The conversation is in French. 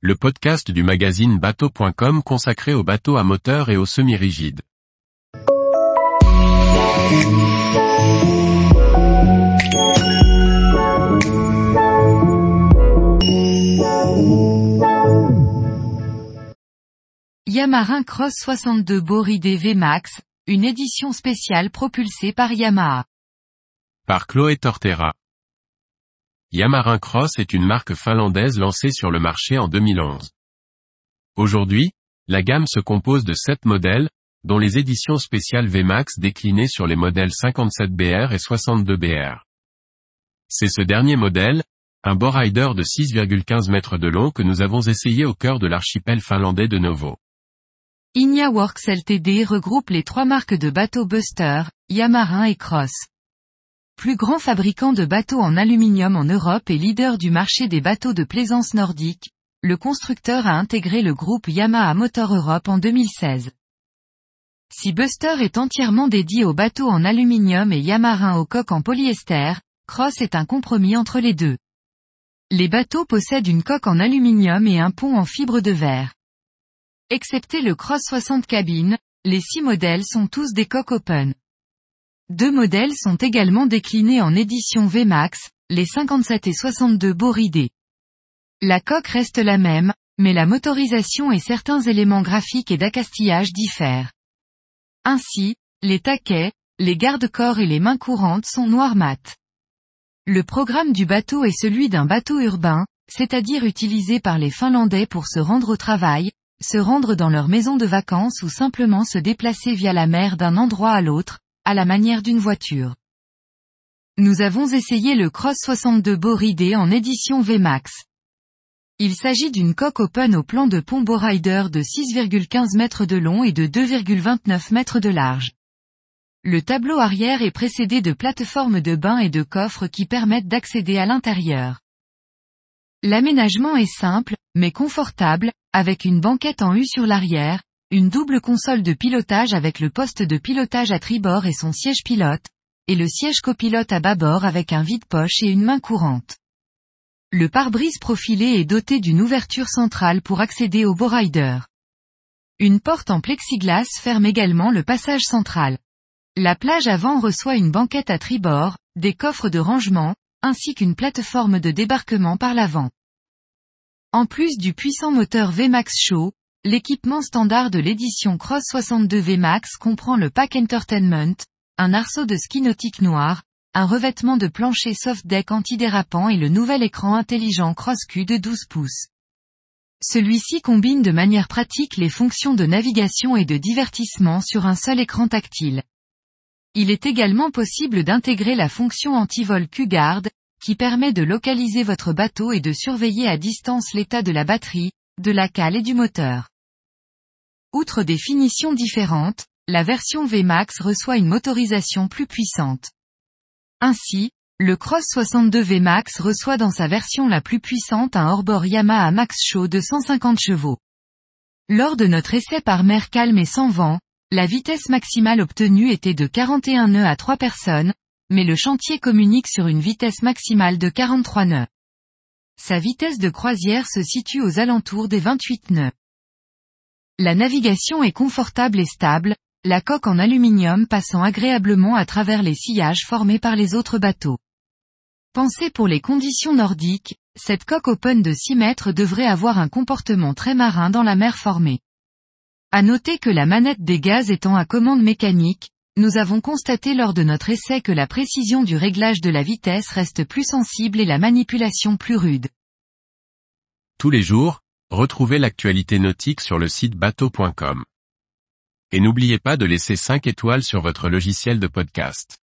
le podcast du magazine bateau.com consacré aux bateaux à moteur et aux semi-rigides. Yamaha Cross 62 Boridé VMAX, une édition spéciale propulsée par Yamaha. Par Chloé Tortera. Yamaha Cross est une marque finlandaise lancée sur le marché en 2011. Aujourd'hui, la gamme se compose de 7 modèles, dont les éditions spéciales VMAX déclinées sur les modèles 57BR et 62BR. C'est ce dernier modèle, un Borider de 6,15 mètres de long que nous avons essayé au cœur de l'archipel finlandais de Novo. Inia Works Ltd regroupe les trois marques de bateaux Buster, Yamaha et Cross. Plus grand fabricant de bateaux en aluminium en Europe et leader du marché des bateaux de plaisance nordique, le constructeur a intégré le groupe Yamaha Motor Europe en 2016. Si Buster est entièrement dédié aux bateaux en aluminium et Yamaha aux coques en polyester, Cross est un compromis entre les deux. Les bateaux possèdent une coque en aluminium et un pont en fibre de verre. Excepté le Cross 60 cabines, les six modèles sont tous des coques open. Deux modèles sont également déclinés en édition VMAX, les 57 et 62 Boridé. La coque reste la même, mais la motorisation et certains éléments graphiques et d'accastillage diffèrent. Ainsi, les taquets, les garde-corps et les mains courantes sont noir mat. Le programme du bateau est celui d'un bateau urbain, c'est-à-dire utilisé par les Finlandais pour se rendre au travail, se rendre dans leur maison de vacances ou simplement se déplacer via la mer d'un endroit à l'autre, à la manière d'une voiture. Nous avons essayé le Cross 62 Boridé en édition VMAX. Il s'agit d'une coque open au plan de pont Borider de 6,15 mètres de long et de 2,29 mètres de large. Le tableau arrière est précédé de plateformes de bain et de coffres qui permettent d'accéder à l'intérieur. L'aménagement est simple, mais confortable, avec une banquette en U sur l'arrière, une double console de pilotage avec le poste de pilotage à tribord et son siège pilote, et le siège copilote à bâbord avec un vide-poche et une main courante. Le pare-brise profilé est doté d'une ouverture centrale pour accéder au Borider. Une porte en plexiglas ferme également le passage central. La plage avant reçoit une banquette à tribord, des coffres de rangement, ainsi qu'une plateforme de débarquement par l'avant. En plus du puissant moteur VMAX Show, L'équipement standard de l'édition Cross 62 VMAX comprend le pack Entertainment, un arceau de ski nautique noir, un revêtement de plancher soft deck antidérapant et le nouvel écran intelligent Cross Q de 12 pouces. Celui-ci combine de manière pratique les fonctions de navigation et de divertissement sur un seul écran tactile. Il est également possible d'intégrer la fonction anti-vol Q-Guard, qui permet de localiser votre bateau et de surveiller à distance l'état de la batterie, de la cale et du moteur. Outre des finitions différentes, la version VMAX reçoit une motorisation plus puissante. Ainsi, le Cross 62 VMAX reçoit dans sa version la plus puissante un hors-bord Yamaha Max Show de 150 chevaux. Lors de notre essai par mer calme et sans vent, la vitesse maximale obtenue était de 41 nœuds à 3 personnes, mais le chantier communique sur une vitesse maximale de 43 nœuds. Sa vitesse de croisière se situe aux alentours des 28 nœuds. La navigation est confortable et stable, la coque en aluminium passant agréablement à travers les sillages formés par les autres bateaux. Pensée pour les conditions nordiques, cette coque open de 6 mètres devrait avoir un comportement très marin dans la mer formée. À noter que la manette des gaz étant à commande mécanique, nous avons constaté lors de notre essai que la précision du réglage de la vitesse reste plus sensible et la manipulation plus rude. Tous les jours, retrouvez l'actualité nautique sur le site bateau.com. Et n'oubliez pas de laisser 5 étoiles sur votre logiciel de podcast.